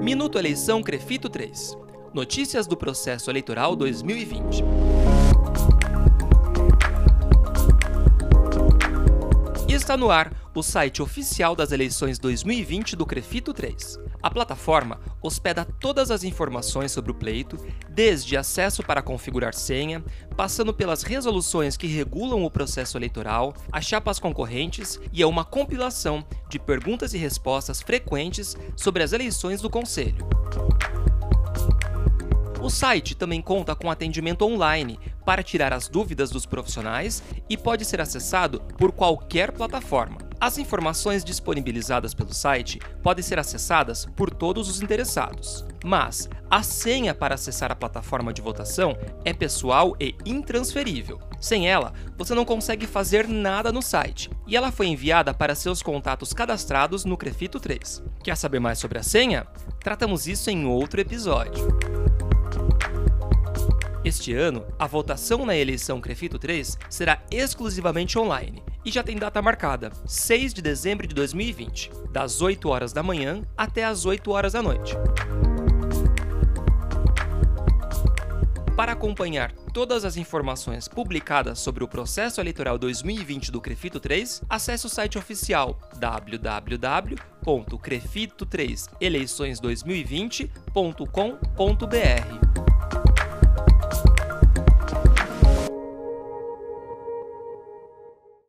Minuto Eleição Crefito 3. Notícias do processo eleitoral 2020. Está no ar o site oficial das eleições 2020 do Crefito 3. A plataforma hospeda todas as informações sobre o pleito, desde acesso para configurar senha, passando pelas resoluções que regulam o processo eleitoral, as chapas concorrentes e é uma compilação de perguntas e respostas frequentes sobre as eleições do Conselho. O site também conta com atendimento online para tirar as dúvidas dos profissionais e pode ser acessado por qualquer plataforma. As informações disponibilizadas pelo site podem ser acessadas por todos os interessados, mas a senha para acessar a plataforma de votação é pessoal e intransferível. Sem ela, você não consegue fazer nada no site, e ela foi enviada para seus contatos cadastrados no Crefito 3. Quer saber mais sobre a senha? Tratamos isso em outro episódio. Este ano, a votação na eleição Crefito 3 será exclusivamente online e já tem data marcada, 6 de dezembro de 2020, das 8 horas da manhã até as 8 horas da noite. Para acompanhar todas as informações publicadas sobre o processo eleitoral 2020 do Crefito 3, acesse o site oficial www.crefito3eleições2020.com.br.